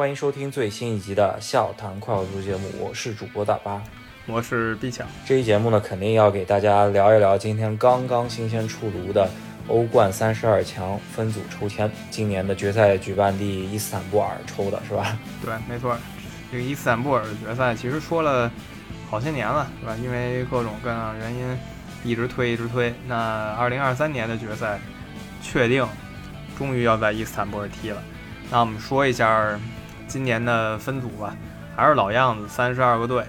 欢迎收听最新一集的《笑谈快乐足》节目，我是主播大巴。我是毕强，这期节目呢，肯定要给大家聊一聊今天刚刚新鲜出炉的欧冠三十二强分组抽签。今年的决赛举办地伊斯坦布尔抽的是吧？对，没错。这个伊斯坦布尔的决赛其实说了好些年了，是吧？因为各种各样原因一直推，一直推。那二零二三年的决赛确定，终于要在伊斯坦布尔踢了。那我们说一下。今年的分组吧，还是老样子，三十二个队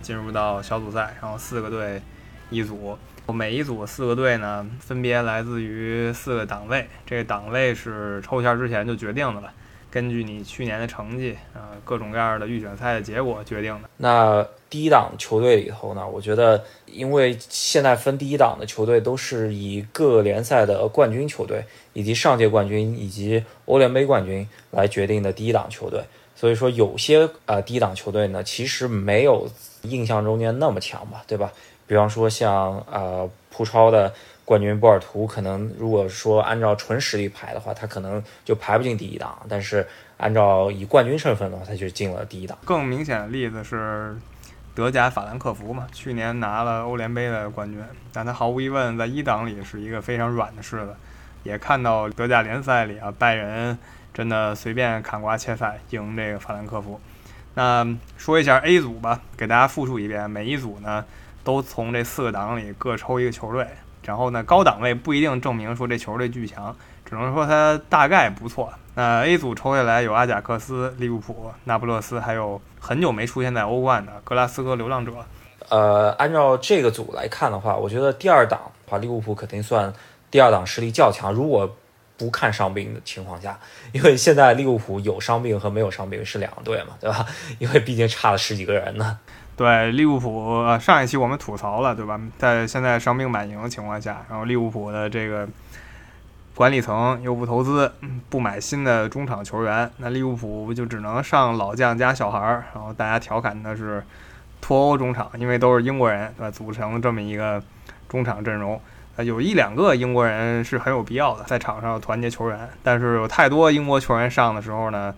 进入到小组赛，然后四个队一组，每一组四个队呢，分别来自于四个档位，这个档位是抽签之前就决定的了，根据你去年的成绩，啊，各种各样的预选赛的结果决定的。那第一档球队里头呢，我觉得，因为现在分第一档的球队都是以各联赛的冠军球队，以及上届冠军以及欧联杯冠军来决定的第一档球队。所以说，有些呃低档球队呢，其实没有印象中间那么强吧，对吧？比方说像呃葡超的冠军波尔图，可能如果说按照纯实力排的话，他可能就排不进第一档。但是按照以冠军身份的话，他就进了第一档。更明显的例子是德甲法兰克福嘛，去年拿了欧联杯的冠军，但他毫无疑问在一档里是一个非常软的柿子。也看到德甲联赛里啊，拜仁。真的随便砍瓜切菜赢这个法兰克福。那说一下 A 组吧，给大家复述一遍，每一组呢都从这四个档里各抽一个球队，然后呢高档位不一定证明说这球队巨强，只能说它大概不错。那 A 组抽下来有阿贾克斯、利物浦、那不勒斯，还有很久没出现在欧冠的格拉斯哥流浪者。呃，按照这个组来看的话，我觉得第二档的话，利物浦肯定算第二档实力较强。如果不看伤病的情况下，因为现在利物浦有伤病和没有伤病是两个队嘛，对吧？因为毕竟差了十几个人呢。对，利物浦上一期我们吐槽了，对吧？在现在伤病满营的情况下，然后利物浦的这个管理层又不投资，不买新的中场球员，那利物浦就只能上老将加小孩儿。然后大家调侃的是脱欧中场，因为都是英国人，对吧？组成这么一个中场阵容。呃，有一两个英国人是很有必要的，在场上团结球员。但是有太多英国球员上的时候呢，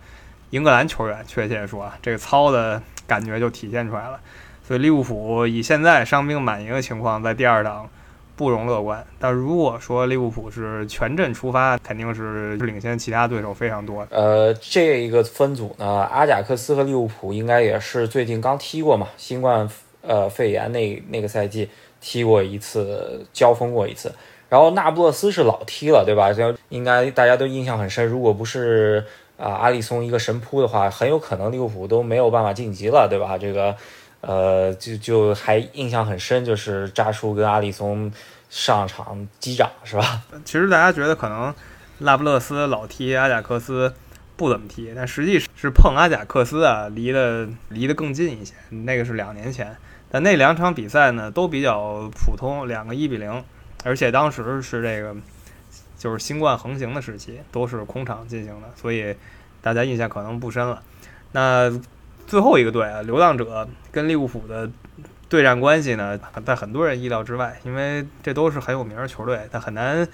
英格兰球员确切说啊，这个操的感觉就体现出来了。所以利物浦以现在伤兵满营的情况，在第二档不容乐观。但如果说利物浦是全阵出发，肯定是领先其他对手非常多。呃，这一个分组呢，阿贾克斯和利物浦应该也是最近刚踢过嘛，新冠呃肺炎那那个赛季。踢过一次，交锋过一次，然后那不勒斯是老踢了，对吧？就应该大家都印象很深。如果不是啊阿里松一个神扑的话，很有可能利物浦都没有办法晋级了，对吧？这个呃，就就还印象很深，就是扎叔跟阿里松上场击掌，是吧？其实大家觉得可能那不勒斯老踢阿贾克斯不怎么踢，但实际是碰阿贾克斯啊，离得离得更近一些。那个是两年前。那两场比赛呢，都比较普通，两个一比零，而且当时是这个就是新冠横行的时期，都是空场进行的，所以大家印象可能不深了。那最后一个队啊，流浪者跟利物浦的对战关系呢，在很多人意料之外，因为这都是很有名的球队，但很难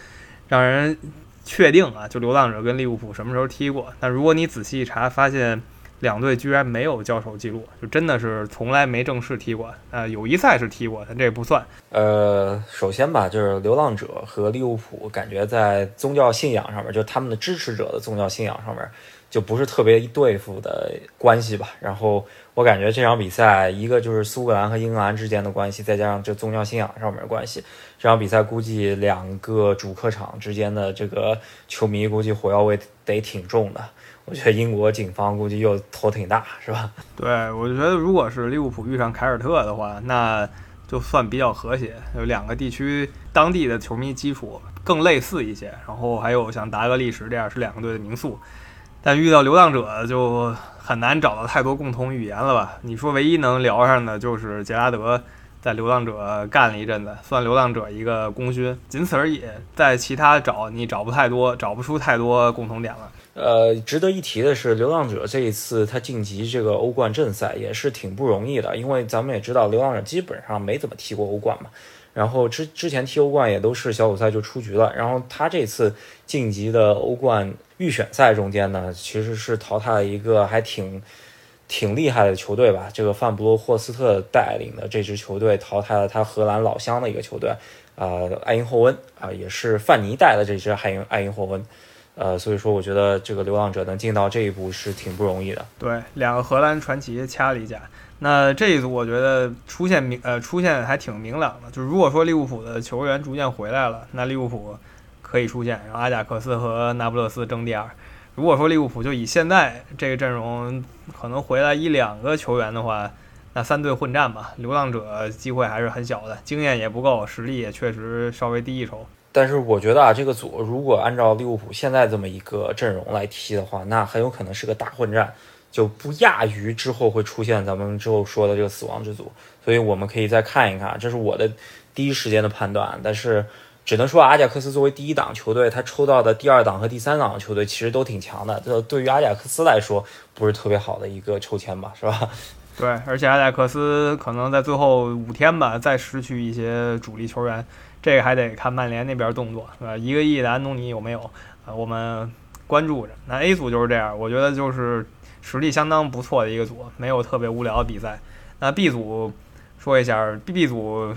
让人确定啊，就流浪者跟利物浦什么时候踢过。但如果你仔细一查，发现。两队居然没有交手记录，就真的是从来没正式踢过。呃，友谊赛是踢过，但这不算。呃，首先吧，就是流浪者和利物浦，感觉在宗教信仰上面，就他们的支持者的宗教信仰上面，就不是特别对付的关系吧。然后我感觉这场比赛，一个就是苏格兰和英格兰之间的关系，再加上这宗教信仰上面的关系，这场比赛估计两个主客场之间的这个球迷估计火药味得挺重的。我觉得英国警方估计又头挺大，是吧？对，我觉得如果是利物浦遇上凯尔特的话，那就算比较和谐，有两个地区当地的球迷基础更类似一些，然后还有像达格利什这样是两个队的名宿。但遇到流浪者就很难找到太多共同语言了吧？你说唯一能聊上的就是杰拉德。在流浪者干了一阵子，算流浪者一个功勋，仅此而已。在其他找你找不太多，找不出太多共同点了。呃，值得一提的是，流浪者这一次他晋级这个欧冠正赛也是挺不容易的，因为咱们也知道，流浪者基本上没怎么踢过欧冠嘛。然后之之前踢欧冠也都是小组赛就出局了，然后他这次晋级的欧冠预选赛中间呢，其实是淘汰了一个还挺挺厉害的球队吧，这个范布罗霍斯特带领的这支球队淘汰了他荷兰老乡的一个球队，呃，埃因霍温啊，也是范尼带的这支埃因埃因霍温。呃，所以说我觉得这个流浪者能进到这一步是挺不容易的。对，两个荷兰传奇掐了一架。那这一组我觉得出现明呃出现还挺明朗的，就是如果说利物浦的球员逐渐回来了，那利物浦可以出现，然后阿贾克斯和那不勒斯争第二。如果说利物浦就以现在这个阵容，可能回来一两个球员的话，那三队混战吧，流浪者机会还是很小的，经验也不够，实力也确实稍微低一筹。但是我觉得啊，这个组如果按照利物浦现在这么一个阵容来踢的话，那很有可能是个大混战，就不亚于之后会出现咱们之后说的这个死亡之组。所以我们可以再看一看，这是我的第一时间的判断。但是只能说阿贾克斯作为第一档球队，他抽到的第二档和第三档的球队其实都挺强的。这对于阿贾克斯来说不是特别好的一个抽签吧，是吧？对，而且阿贾克斯可能在最后五天吧，再失去一些主力球员。这个还得看曼联那边动作，是吧？一个亿的安东尼有没有？呃，我们关注着。那 A 组就是这样，我觉得就是实力相当不错的一个组，没有特别无聊的比赛。那 B 组说一下，B 组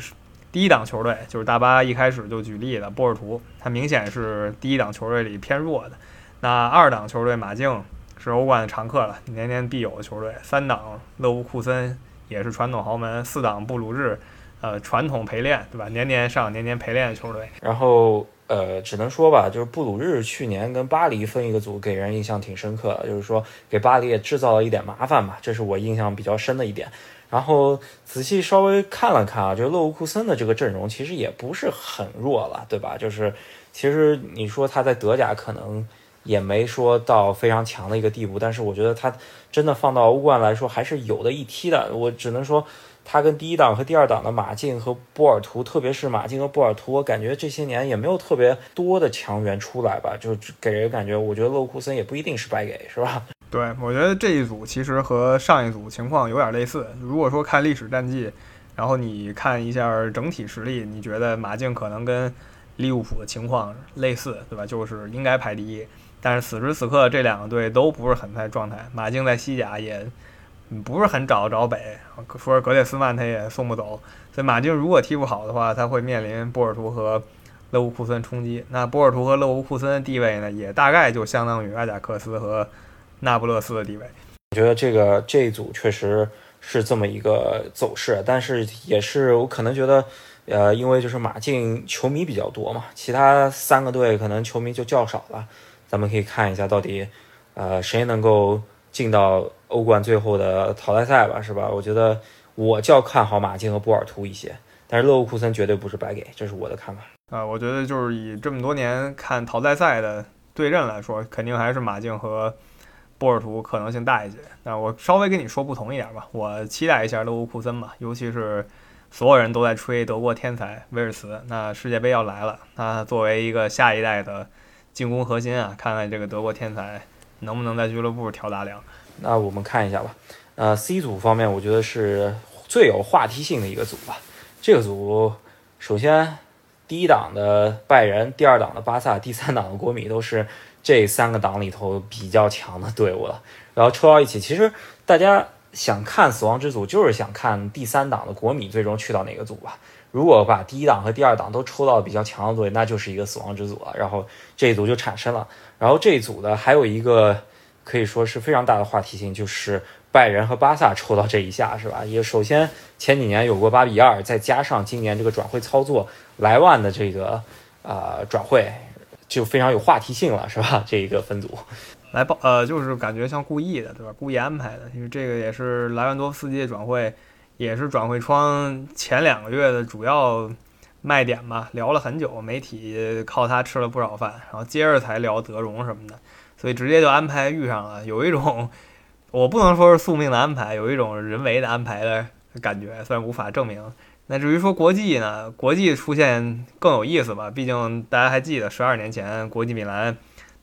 第一档球队就是大巴一开始就举例的波尔图，它明显是第一档球队里偏弱的。那二档球队马竞是欧冠的常客了，年年必有的球队。三档勒沃库森也是传统豪门。四档布鲁日。呃，传统陪练，对吧？年年上，年年陪练的球队。然后，呃，只能说吧，就是布鲁日去年跟巴黎分一个组，给人印象挺深刻的，就是说给巴黎也制造了一点麻烦吧，这是我印象比较深的一点。然后仔细稍微看了看啊，就是勒沃库森的这个阵容其实也不是很弱了，对吧？就是其实你说他在德甲可能也没说到非常强的一个地步，但是我觉得他真的放到欧冠来说还是有的一踢的。我只能说。他跟第一档和第二档的马竞和波尔图，特别是马竞和波尔图，我感觉这些年也没有特别多的强援出来吧，就给人感觉，我觉得勒沃库森也不一定是白给，是吧？对，我觉得这一组其实和上一组情况有点类似。如果说看历史战绩，然后你看一下整体实力，你觉得马竞可能跟利物浦的情况类似，对吧？就是应该排第一，但是此时此刻这两个队都不是很在状态，马竞在西甲也。不是很找得着北，说格列斯曼他也送不走，所以马竞如果踢不好的话，他会面临波尔图和勒沃库森冲击。那波尔图和勒沃库森的地位呢，也大概就相当于阿贾克斯和那不勒斯的地位。我觉得这个这一组确实是这么一个走势，但是也是我可能觉得，呃，因为就是马竞球迷比较多嘛，其他三个队可能球迷就较少了。咱们可以看一下到底，呃，谁能够进到。欧冠最后的淘汰赛吧，是吧？我觉得我较看好马竞和波尔图一些，但是勒沃库森绝对不是白给，这是我的看法。啊，我觉得就是以这么多年看淘汰赛的对阵来说，肯定还是马竞和波尔图可能性大一些。那我稍微跟你说不同一点吧，我期待一下勒沃库森吧，尤其是所有人都在吹德国天才威尔茨，那世界杯要来了，那作为一个下一代的进攻核心啊，看看这个德国天才能不能在俱乐部挑大梁。那我们看一下吧。呃，C 组方面，我觉得是最有话题性的一个组吧。这个组，首先第一档的拜仁，第二档的巴萨，第三档的国米，都是这三个档里头比较强的队伍了。然后抽到一起，其实大家想看死亡之组，就是想看第三档的国米最终去到哪个组吧。如果把第一档和第二档都抽到比较强的队，那就是一个死亡之组了。然后这一组就产生了。然后这一组的还有一个。可以说是非常大的话题性，就是拜仁和巴萨抽到这一下，是吧？也首先前几年有过八比二，再加上今年这个转会操作，莱万的这个呃转会就非常有话题性了，是吧？这一个分组来报呃，就是感觉像故意的，对吧？故意安排的，因为这个也是莱万多夫斯基的转会，也是转会窗前两个月的主要卖点吧。聊了很久，媒体靠他吃了不少饭，然后接着才聊德容什么的。所以直接就安排遇上了，有一种我不能说是宿命的安排，有一种人为的安排的感觉，虽然无法证明。那至于说国际呢，国际出现更有意思吧？毕竟大家还记得十二年前国际米兰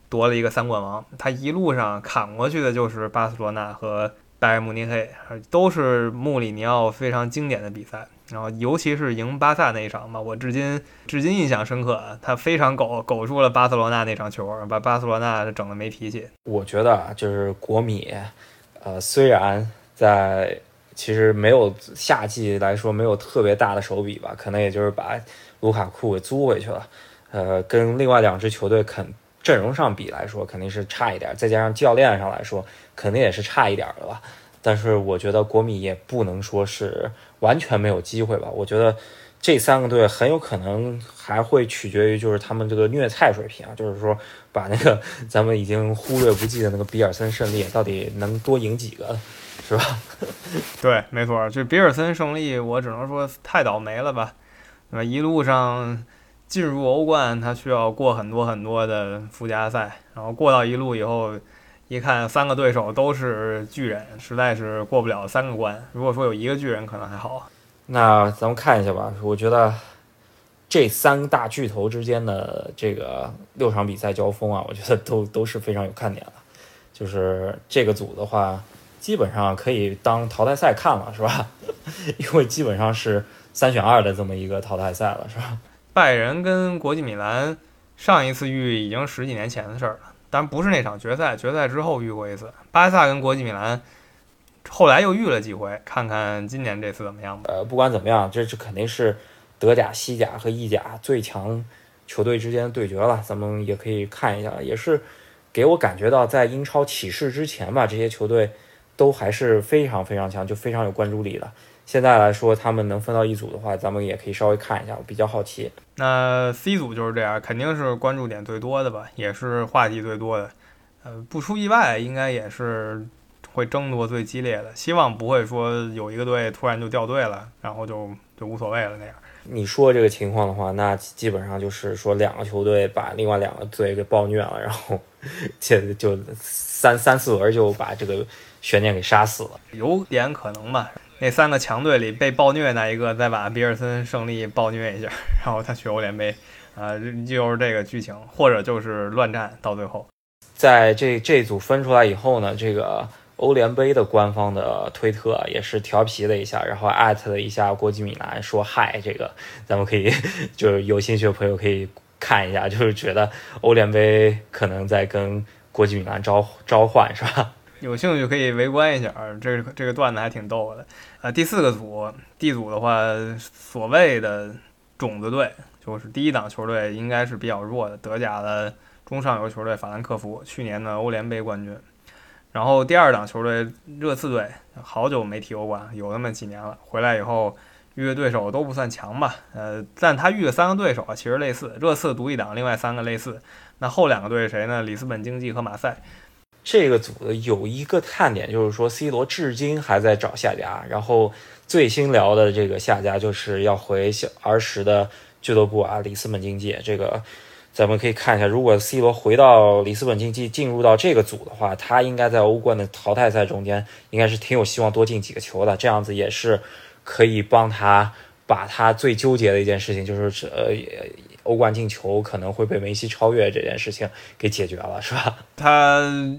夺了一个三冠王，他一路上砍过去的就是巴塞罗那和拜仁慕尼黑，都是穆里尼奥非常经典的比赛。然后，尤其是赢巴萨那一场吧，我至今至今印象深刻啊。他非常苟苟住了巴塞罗那那场球，把巴塞罗那整的没脾气。我觉得啊，就是国米，呃，虽然在其实没有夏季来说没有特别大的手笔吧，可能也就是把卢卡库给租回去了。呃，跟另外两支球队肯阵容上比来说，肯定是差一点，再加上教练上来说，肯定也是差一点的吧。但是我觉得国米也不能说是完全没有机会吧。我觉得这三个队很有可能还会取决于就是他们这个虐菜水平啊，就是说把那个咱们已经忽略不计的那个比尔森胜利到底能多赢几个，是吧？对，没错，这比尔森胜利我只能说太倒霉了吧，对吧？一路上进入欧冠，他需要过很多很多的附加赛，然后过到一路以后。一看三个对手都是巨人，实在是过不了三个关。如果说有一个巨人，可能还好。那咱们看一下吧。我觉得这三大巨头之间的这个六场比赛交锋啊，我觉得都都是非常有看点的。就是这个组的话，基本上可以当淘汰赛看了，是吧？因为基本上是三选二的这么一个淘汰赛了，是吧？拜仁跟国际米兰上一次遇已经十几年前的事儿了。但不是那场决赛，决赛之后遇过一次。巴萨跟国际米兰后来又遇了几回，看看今年这次怎么样吧。呃，不管怎么样，这是肯定是德甲、西甲和意甲最强球队之间的对决了。咱们也可以看一下，也是给我感觉到在英超起势之前吧，这些球队都还是非常非常强，就非常有关注力的。现在来说，他们能分到一组的话，咱们也可以稍微看一下，我比较好奇。那 C 组就是这样，肯定是关注点最多的吧，也是话题最多的。呃，不出意外，应该也是会争夺最激烈的。希望不会说有一个队突然就掉队了，然后就就无所谓了那样。你说这个情况的话，那基本上就是说两个球队把另外两个队给暴虐了，然后 这就三三四轮就把这个悬念给杀死了，有点可能吧。那三个强队里被暴虐那一个，再把比尔森胜利暴虐一下，然后他去欧联杯，啊，就是这个剧情，或者就是乱战到最后。在这这组分出来以后呢，这个欧联杯的官方的推特也是调皮了一下，然后艾特了一下国际米兰，说嗨，这个咱们可以就是有兴趣的朋友可以看一下，就是觉得欧联杯可能在跟国际米兰召召唤，是吧？有兴趣可以围观一下，这这个段子还挺逗的。呃，第四个组 D 组的话，所谓的种子队就是第一档球队应该是比较弱的，德甲的中上游球队法兰克福，去年的欧联杯冠军。然后第二档球队热刺队，好久没踢欧冠，有那么几年了，回来以后遇的对手都不算强吧。呃，但他遇的三个对手啊，其实类似，热刺独一档，另外三个类似。那后两个队谁呢？里斯本竞技和马赛。这个组的有一个看点，就是说 C 罗至今还在找下家，然后最新聊的这个下家就是要回小儿时的俱乐部啊，里斯本竞技。这个咱们可以看一下，如果 C 罗回到里斯本竞技，进入到这个组的话，他应该在欧冠的淘汰赛中间，应该是挺有希望多进几个球的。这样子也是可以帮他把他最纠结的一件事情，就是呃。欧冠进球可能会被梅西超越这件事情给解决了，是吧？他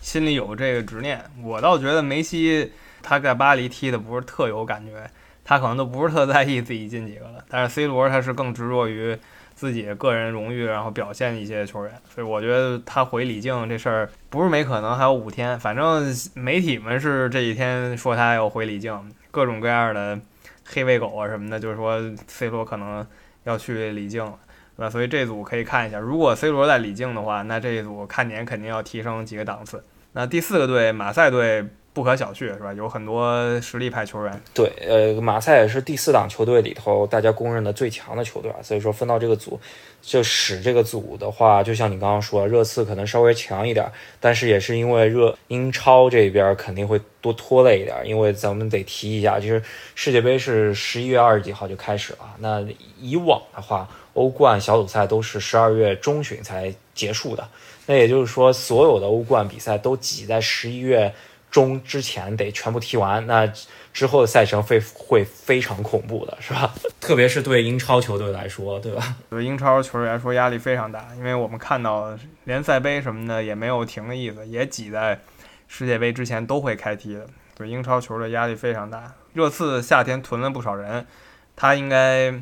心里有这个执念。我倒觉得梅西他在巴黎踢的不是特有感觉，他可能都不是特在意自己进几个了。但是 C 罗他是更执着于自己个人荣誉，然后表现一些球员。所以我觉得他回李静这事儿不是没可能，还有五天。反正媒体们是这几天说他要回李静，各种各样的黑喂狗啊什么的，就是说 C 罗可能。要去李靖了，对吧？所以这组可以看一下，如果 C 罗在李靖的话，那这一组看点肯定要提升几个档次。那第四个队马赛队不可小觑，是吧？有很多实力派球员。对，呃，马赛也是第四档球队里头大家公认的最强的球队啊。所以说分到这个组，就使这个组的话，就像你刚刚说，热刺可能稍微强一点，但是也是因为热英超这边肯定会多拖累一点，因为咱们得提一下，就是世界杯是十一月二十几号就开始了，那以往的话，欧冠小组赛都是十二月中旬才结束的。那也就是说，所有的欧冠比赛都挤在十一月中之前得全部踢完，那之后的赛程会会非常恐怖的，是吧？特别是对英超球队来说，对吧？对英超球员来说压力非常大，因为我们看到联赛杯什么的也没有停的意思，也挤在世界杯之前都会开踢的。对英超球队压力非常大。热刺夏天囤了不少人，他应该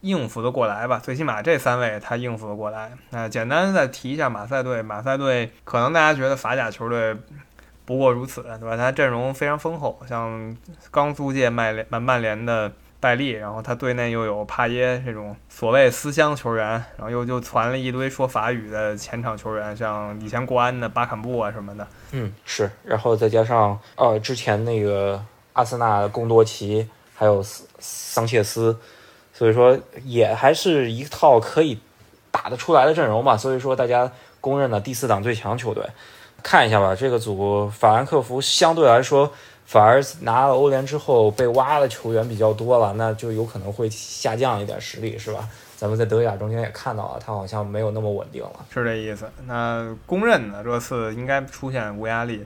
应付得过来吧？最起码这三位他应付得过来。那简单再提一下马赛队，马赛队可能大家觉得法甲球队不过如此，对吧？他阵容非常丰厚，像刚租借曼联曼联的。拜利，然后他队内又有帕耶这种所谓思乡球员，然后又就传了一堆说法语的前场球员，像以前国安的巴坎布啊什么的。嗯，是，然后再加上呃之前那个阿森纳的贡多齐，还有桑切斯，所以说也还是一套可以打得出来的阵容嘛。所以说大家公认的第四档最强球队，看一下吧，这个组法兰克福相对来说。反而拿了欧联之后被挖的球员比较多了，那就有可能会下降一点实力，是吧？咱们在德甲中间也看到了，他好像没有那么稳定了，是这意思。那公认的这次应该出现无压力。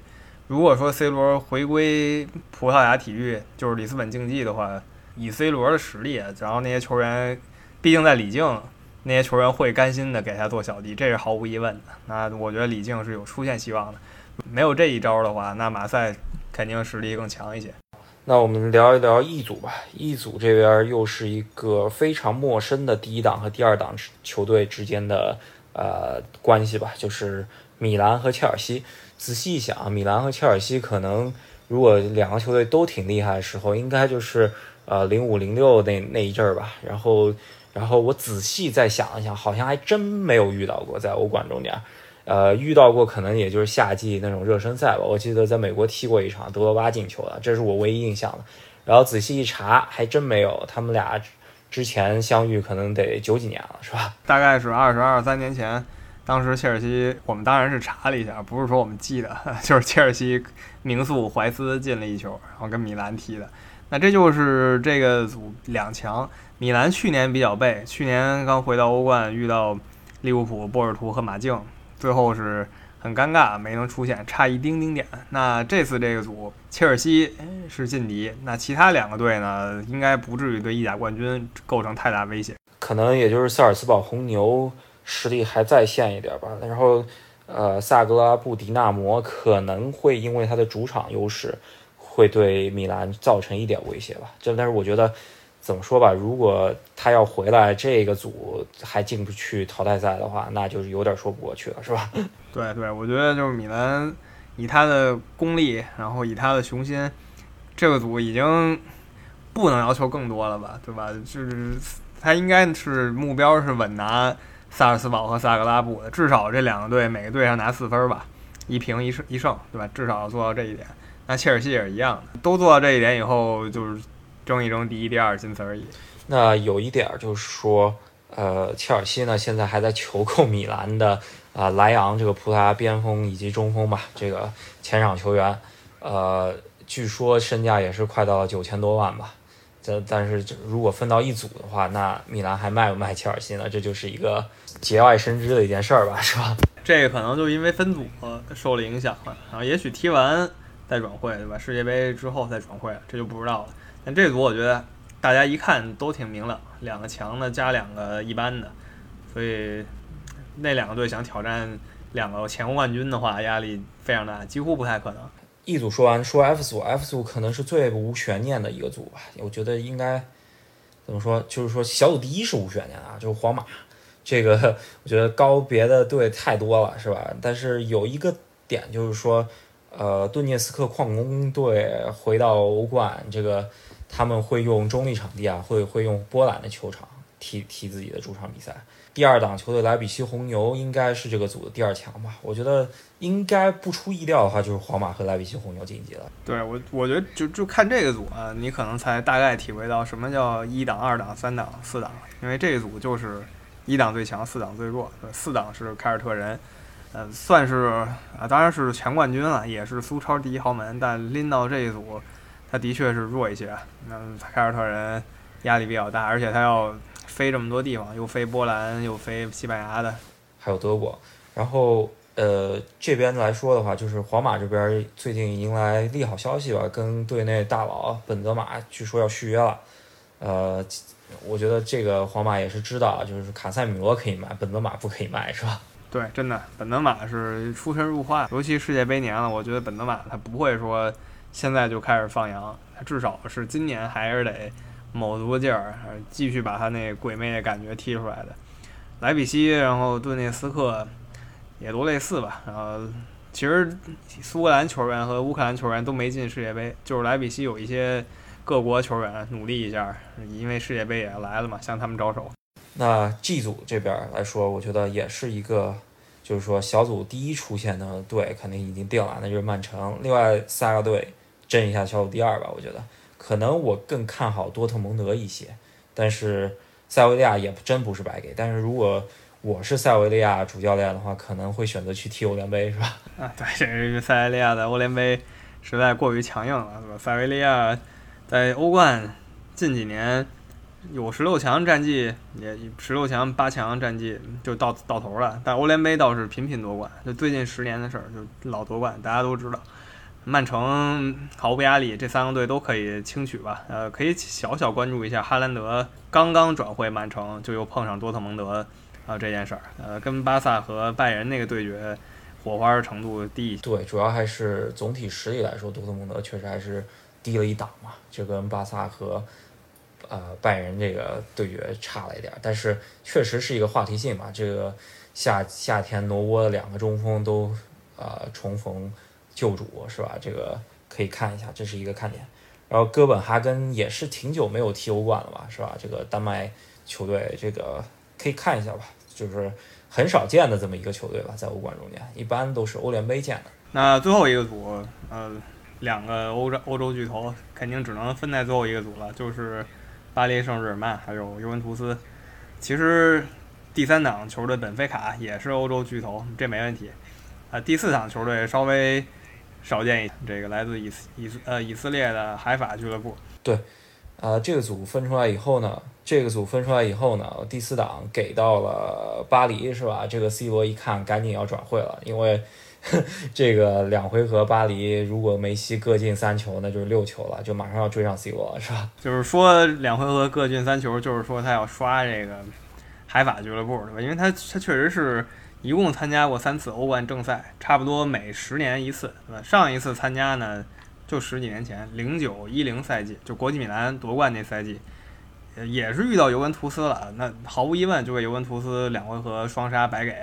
如果说 C 罗回归葡萄牙体育，就是里斯本竞技的话，以 C 罗的实力，然后那些球员，毕竟在里境，那些球员会甘心的给他做小弟，这是毫无疑问的。那我觉得李静是有出现希望的。没有这一招的话，那马赛。肯定实力更强一些。那我们聊一聊 E 组吧。E 组这边又是一个非常陌生的第一档和第二档球队之间的呃关系吧，就是米兰和切尔西。仔细一想，米兰和切尔西可能如果两个球队都挺厉害的时候，应该就是呃零五零六那那一阵儿吧。然后，然后我仔细再想一想，好像还真没有遇到过在欧冠中间。呃，遇到过可能也就是夏季那种热身赛吧。我记得在美国踢过一场，德罗巴进球了，这是我唯一印象的。然后仔细一查，还真没有。他们俩之前相遇可能得九几年了，是吧？大概是二十二三年前。当时切尔西，我们当然是查了一下，不是说我们记得，就是切尔西名宿怀斯进了一球，然后跟米兰踢的。那这就是这个组两强。米兰去年比较背，去年刚回到欧冠，遇到利物浦、波尔图和马竞。最后是很尴尬，没能出现，差一丁丁点。那这次这个组，切尔西是劲敌，那其他两个队呢，应该不至于对意甲冠军构成太大威胁。可能也就是萨尔茨堡红牛实力还在线一点吧。然后，呃，萨格拉布迪纳摩可能会因为他的主场优势，会对米兰造成一点威胁吧。这，但是我觉得。怎么说吧，如果他要回来，这个组还进不去淘汰赛的话，那就是有点说不过去了，是吧？对对，我觉得就是米兰以他的功力，然后以他的雄心，这个组已经不能要求更多了吧，对吧？就是他应该是目标是稳拿萨尔斯堡和萨格拉布的，至少这两个队每个队上拿四分吧，一平一胜一胜，对吧？至少要做到这一点。那切尔西也是一样的，都做到这一点以后，就是。争一争第一、第二，仅此而已。那有一点就是说，呃，切尔西呢现在还在求购米兰的啊莱昂这个葡萄牙边锋以及中锋吧，这个前场球员，呃，据说身价也是快到了九千多万吧。这但是如果分到一组的话，那米兰还卖不卖切尔西呢？这就是一个节外生枝的一件事儿吧，是吧？这个可能就因为分组受了影响了，然后也许踢完再转会，对吧？世界杯之后再转会，这就不知道了。但这组我觉得大家一看都挺明朗，两个强的加两个一般的，所以那两个队想挑战两个前冠军的话，压力非常大，几乎不太可能。一组说完，说 F 组，F 组可能是最无悬念的一个组吧。我觉得应该怎么说，就是说小组第一是无悬念啊，就是皇马。这个 我觉得高别的队太多了，是吧？但是有一个点就是说，呃，顿涅斯克矿工队回到欧冠这个。他们会用中立场地啊，会会用波兰的球场踢踢自己的主场比赛。第二档球队莱比锡红牛应该是这个组的第二强吧？我觉得应该不出意料的话，就是皇马和莱比锡红牛晋级了。对我，我觉得就就看这个组啊，你可能才大概体会到什么叫一档、二档、三档、四档，因为这一组就是一档最强，四档最弱，四档是凯尔特人，呃，算是啊，当然是全冠军了，也是苏超第一豪门，但拎到这一组。他的确是弱一些，那凯尔特人压力比较大，而且他要飞这么多地方，又飞波兰，又飞西班牙的，还有德国。然后，呃，这边来说的话，就是皇马这边最近迎来利好消息吧，跟队内大佬本泽马据说要续约了。呃，我觉得这个皇马也是知道，就是卡塞米罗可以卖，本泽马不可以卖，是吧？对，真的，本泽马是出神入化，尤其世界杯年了，我觉得本泽马他不会说。现在就开始放羊，至少是今年还是得卯足劲儿，继续把他那鬼魅的感觉踢出来的。莱比锡，然后顿涅斯克也都类似吧。然后其实苏格兰球员和乌克兰球员都没进世界杯，就是莱比锡有一些各国球员努力一下，因为世界杯也来了嘛，向他们招手。那 G 组这边来说，我觉得也是一个，就是说小组第一出现的队肯定已经定了，那就是曼城。另外三个队争一下小组第二吧。我觉得可能我更看好多特蒙德一些，但是塞维利亚也真不是白给。但是如果我是塞维利亚主教练的话，可能会选择去踢欧联杯，是吧？啊，对，这个塞维利亚的欧联杯实在过于强硬了，是吧？塞维利亚在欧冠近几年。有十六强战绩，也十六强八强战绩就到到头了。但欧联杯倒是频频夺冠，就最近十年的事儿，就老夺冠，大家都知道。曼城毫无压力，这三个队都可以轻取吧。呃，可以小小关注一下哈兰德刚刚转会曼城，就又碰上多特蒙德啊这件事儿。呃，跟巴萨和拜仁那个对决，火花程度低一些。对，主要还是总体实力来说，多特蒙德确实还是低了一档嘛。就跟巴萨和。呃，拜仁这个对决差了一点，但是确实是一个话题性嘛。这个夏夏天挪窝的两个中锋都呃重逢救主是吧？这个可以看一下，这是一个看点。然后哥本哈根也是挺久没有踢欧冠了吧，是吧？这个丹麦球队，这个可以看一下吧，就是很少见的这么一个球队吧，在欧冠中间，一般都是欧联杯见的。那最后一个组，呃，两个欧洲欧洲巨头肯定只能分在最后一个组了，就是。巴黎圣日耳曼还有尤文图斯，其实第三档球队本菲卡也是欧洲巨头，这没问题。啊，第四档球队稍微少见一点，这个来自以以呃以色列的海法俱乐部。对，啊，这个组分出来以后呢，这个组分出来以后呢，第四档给到了巴黎，是吧？这个 C 罗一看，赶紧要转会了，因为。这个两回合巴黎，如果梅西各进三球，那就是六球了，就马上要追上 C 罗了，是吧？就是说两回合各进三球，就是说他要刷这个海法俱乐部，对吧？因为他他确实是一共参加过三次欧冠正赛，差不多每十年一次，上一次参加呢，就十几年前，零九一零赛季，就国际米兰夺冠那赛季，也是遇到尤文图斯了，那毫无疑问就被尤文图斯两回合双杀白给。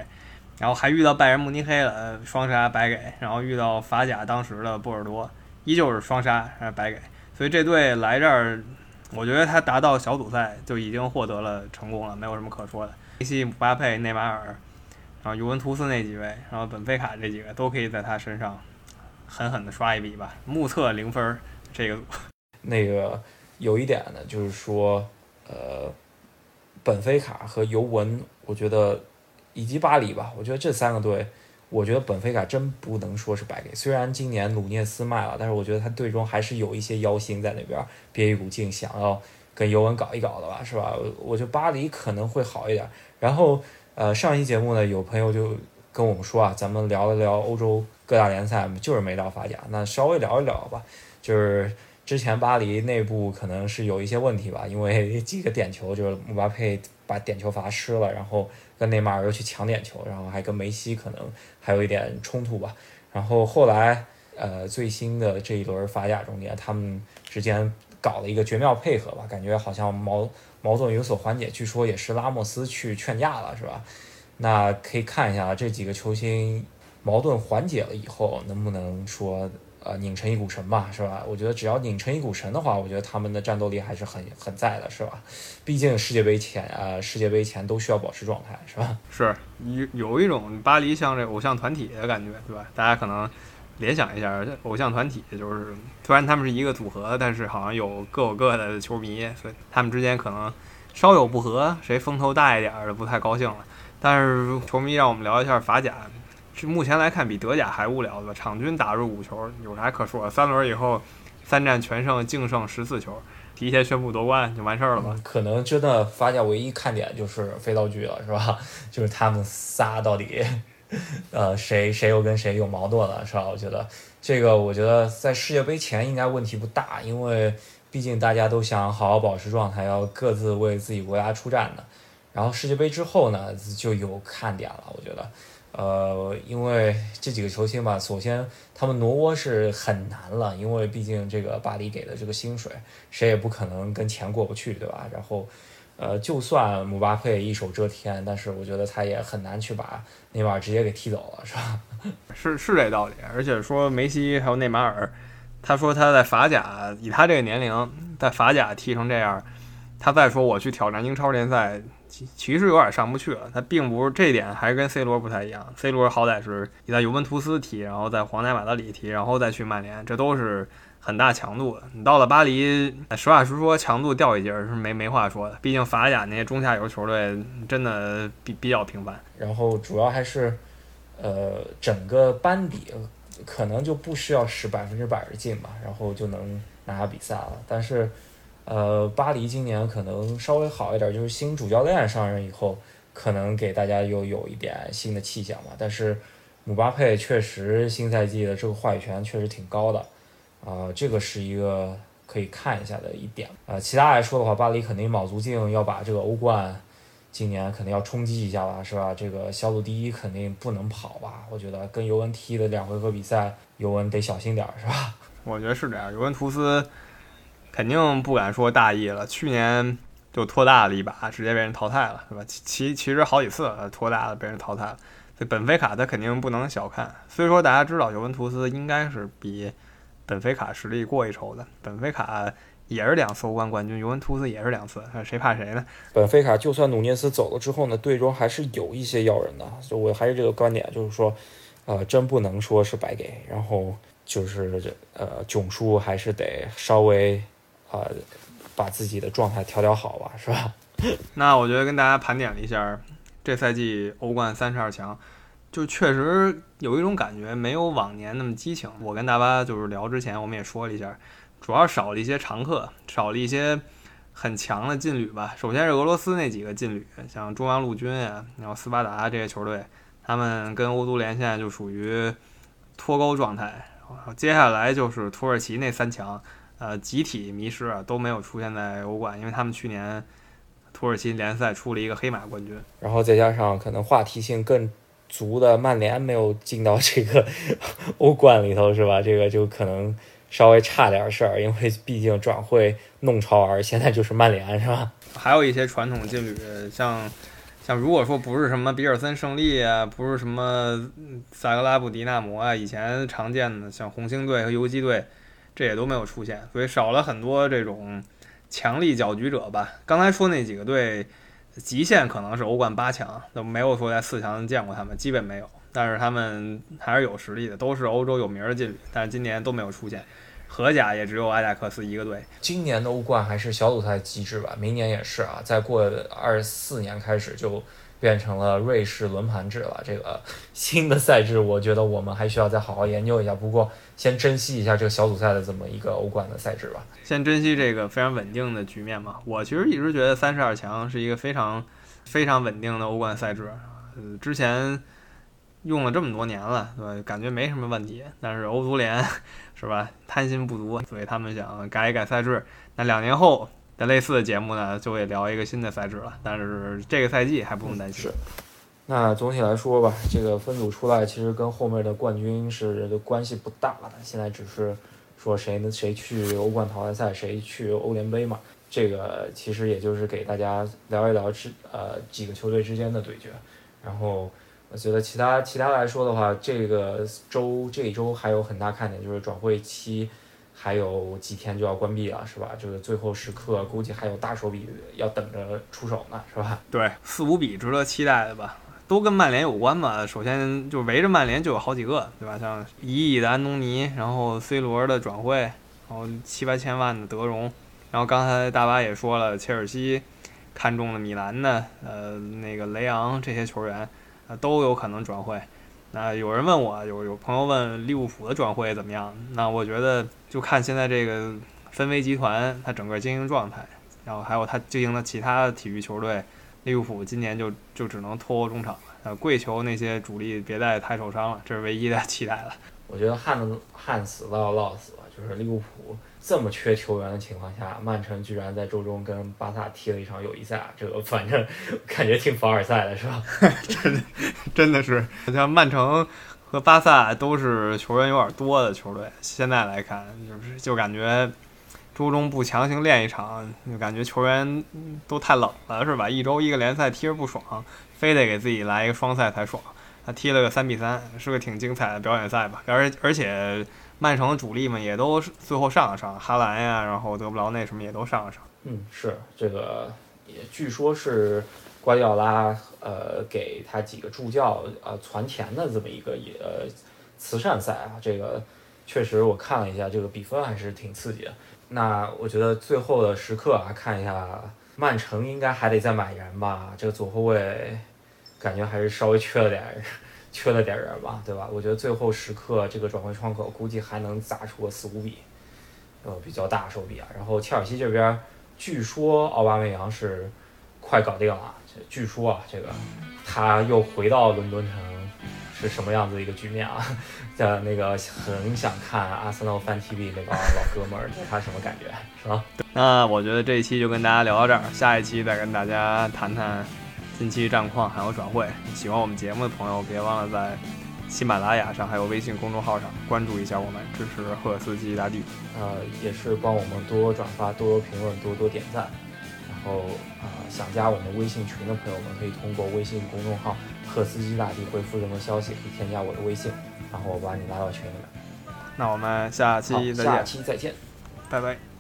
然后还遇到拜仁慕尼黑了，双杀白给；然后遇到法甲当时的波尔多，依旧是双杀白给。所以这队来这儿，我觉得他达到小组赛就已经获得了成功了，没有什么可说的。梅西、姆巴佩、内马尔，然后尤文图斯那几位，然后本菲卡这几个都可以在他身上狠狠地刷一笔吧，目测零分。这个 那个有一点呢，就是说，呃，本菲卡和尤文，我觉得。以及巴黎吧，我觉得这三个队，我觉得本菲卡真不能说是白给。虽然今年鲁涅斯卖了，但是我觉得他队中还是有一些妖星在那边憋一股劲，想要跟尤文搞一搞的吧，是吧？我觉得巴黎可能会好一点。然后，呃，上期节目呢，有朋友就跟我们说啊，咱们聊了聊欧洲各大联赛，就是没聊法甲，那稍微聊一聊吧。就是之前巴黎内部可能是有一些问题吧，因为 几个点球就是姆巴佩把点球罚失了，然后。跟内马尔又去抢点球，然后还跟梅西可能还有一点冲突吧。然后后来，呃，最新的这一轮法甲中间，他们之间搞了一个绝妙配合吧，感觉好像矛矛盾有所缓解。据说也是拉莫斯去劝架了，是吧？那可以看一下这几个球星矛盾缓解了以后，能不能说。呃，拧成一股绳吧，是吧？我觉得只要拧成一股绳的话，我觉得他们的战斗力还是很很在的，是吧？毕竟世界杯前啊，世界杯前都需要保持状态，是吧？是有有一种巴黎像这偶像团体的感觉，对吧？大家可能联想一下，偶像团体就是虽然他们是一个组合，但是好像有各有各的球迷，所以他们之间可能稍有不和，谁风头大一点的不太高兴了。但是球迷让我们聊一下法甲。是目前来看比德甲还无聊的，场均打入五球，有啥可说？三轮以后，三战全胜，净胜十四球，提前宣布夺冠就完事儿了吧？可能真的法甲唯一看点就是飞刀剧了，是吧？就是他们仨到底，呃，谁谁又跟谁有矛盾了，是吧？我觉得这个，我觉得在世界杯前应该问题不大，因为毕竟大家都想好好保持状态，要各自为自己国家出战的。然后世界杯之后呢，就有看点了，我觉得。呃，因为这几个球星吧，首先他们挪窝是很难了，因为毕竟这个巴黎给的这个薪水，谁也不可能跟钱过不去，对吧？然后，呃，就算姆巴佩一手遮天，但是我觉得他也很难去把内马尔直接给踢走了，是吧？是是这道理。而且说梅西还有内马尔，他说他在法甲，以他这个年龄在法甲踢成这样，他再说我去挑战英超联赛。其其实有点上不去了，他并不是这点，还是跟 C 罗不太一样。C 罗好歹是你在尤文图斯踢，然后在皇家马德里踢，然后再去曼联，这都是很大强度。你到了巴黎，实话实说，强度掉一截是没没话说的。毕竟法甲那些中下游球队真的比比较平凡。然后主要还是，呃，整个班底可能就不需要使百分之百的劲吧，然后就能拿下比赛了。但是。呃，巴黎今年可能稍微好一点，就是新主教练上任以后，可能给大家又有一点新的气象嘛。但是，姆巴佩确实新赛季的这个话语权确实挺高的，啊，这个是一个可以看一下的一点。呃，其他来说的话，巴黎肯定卯足劲要把这个欧冠今年肯定要冲击一下吧，是吧？这个小组第一肯定不能跑吧？我觉得跟尤文踢的两回合比赛，尤文得小心点儿，是吧？我觉得是这样，尤文图斯。肯定不敢说大意了，去年就拖大了一把，直接被人淘汰了，是吧？其其实好几次拖大了被人淘汰了，所以本菲卡他肯定不能小看。虽说大家知道尤文图斯应该是比本菲卡实力过一筹的，本菲卡也是两次欧冠冠军，尤文图斯也是两次，谁怕谁呢？本菲卡就算努涅斯走了之后呢，队中还是有一些要人的，就我还是这个观点，就是说，呃，真不能说是白给，然后就是呃，囧叔还是得稍微。呃，把自己的状态调调好吧，是吧？那我觉得跟大家盘点了一下这赛季欧冠三十二强，就确实有一种感觉，没有往年那么激情。我跟大巴就是聊之前，我们也说了一下，主要少了一些常客，少了一些很强的劲旅吧。首先是俄罗斯那几个劲旅，像中央陆军呀，然后斯巴达这些球队，他们跟欧足联现在就属于脱钩状态。然后接下来就是土耳其那三强。呃，集体迷失啊，都没有出现在欧冠，因为他们去年土耳其联赛出了一个黑马冠军，然后再加上可能话题性更足的曼联没有进到这个 欧冠里头，是吧？这个就可能稍微差点事儿，因为毕竟转会弄潮儿，现在就是曼联，是吧？还有一些传统劲旅，像像如果说不是什么比尔森胜利啊，不是什么萨格拉布迪纳摩啊，以前常见的像红星队和游击队。这也都没有出现，所以少了很多这种强力搅局者吧。刚才说那几个队，极限可能是欧冠八强，都没有说在四强见过他们，基本没有。但是他们还是有实力的，都是欧洲有名的劲旅，但是今年都没有出现。荷甲也只有埃贾克斯一个队。今年的欧冠还是小组赛机制吧，明年也是啊，再过二十四年开始就。变成了瑞士轮盘制了，这个新的赛制，我觉得我们还需要再好好研究一下。不过，先珍惜一下这个小组赛的这么一个欧冠的赛制吧。先珍惜这个非常稳定的局面嘛。我其实一直觉得三十二强是一个非常非常稳定的欧冠赛制，呃，之前用了这么多年了，对吧？感觉没什么问题。但是欧足联 是吧，贪心不足，所以他们想改一改赛制。那两年后。类似的节目呢，就会聊一个新的赛制了。但是这个赛季还不用担心。是，那总体来说吧，这个分组出来其实跟后面的冠军是关系不大的。现在只是说谁呢？谁去欧冠淘汰赛，谁去欧联杯嘛。这个其实也就是给大家聊一聊之呃几个球队之间的对决。然后我觉得其他其他来说的话，这个周这一周还有很大看点就是转会期。还有几天就要关闭了，是吧？这个最后时刻估计还有大手笔要等着出手呢，是吧？对，四五笔值得期待的吧？都跟曼联有关嘛。首先就围着曼联就有好几个，对吧？像一亿的安东尼，然后 C 罗的转会，然后七八千万的德容，然后刚才大巴也说了，切尔西看中了米兰的，呃，那个雷昂这些球员，呃，都有可能转会。那有人问我，有有朋友问利物浦的转会怎么样？那我觉得就看现在这个分威集团它整个经营状态，然后还有它经营的其他体育球队，利物浦今年就就只能拖中场了。呃，跪求那些主力别再太受伤了，这是唯一的期待了。我觉得旱旱死都要涝死，就是利物浦这么缺球员的情况下，曼城居然在周中跟巴萨踢了一场友谊赛，这个反正 感觉挺凡尔赛的，是吧？真的，真的是像曼城和巴萨都是球员有点多的球队，现在来看就是就感觉周中不强行练一场，就感觉球员都太冷了，是吧？一周一个联赛踢着不爽，非得给自己来一个双赛才爽。他踢了个三比三，是个挺精彩的表演赛吧？而而且。曼城的主力们也都最后上了上，哈兰呀，然后德布劳内什么也都上了上。嗯，是这个，也据说是瓜迪奥拉呃给他几个助教呃攒钱的这么一个也呃慈善赛啊，这个确实我看了一下，这个比分还是挺刺激的。那我觉得最后的时刻啊，看一下曼城应该还得再买人吧，这个左后卫感觉还是稍微缺了点。缺了点人吧，对吧？我觉得最后时刻这个转会窗口估计还能砸出个四五笔，呃，比较大手笔啊。然后切尔西这边据说奥巴梅扬是快搞定了，据说啊，这个他又回到伦敦城是什么样子一个局面啊？在那个很想看阿森纳翻 TV 那帮老哥们儿，他什么感觉是吧？那我觉得这一期就跟大家聊到这儿，下一期再跟大家谈谈。近期战况还有转会，喜欢我们节目的朋友，别忘了在喜马拉雅上还有微信公众号上关注一下我们，支持赫斯基大帝。呃，也是帮我们多多转发、多多评论、多多点赞。然后啊，想加我们微信群的朋友们，可以通过微信公众号“赫斯基大帝”回复任何消息，可以添加我的微信，然后我把你拉到群里面。那我们下期再见。下期再见，拜拜。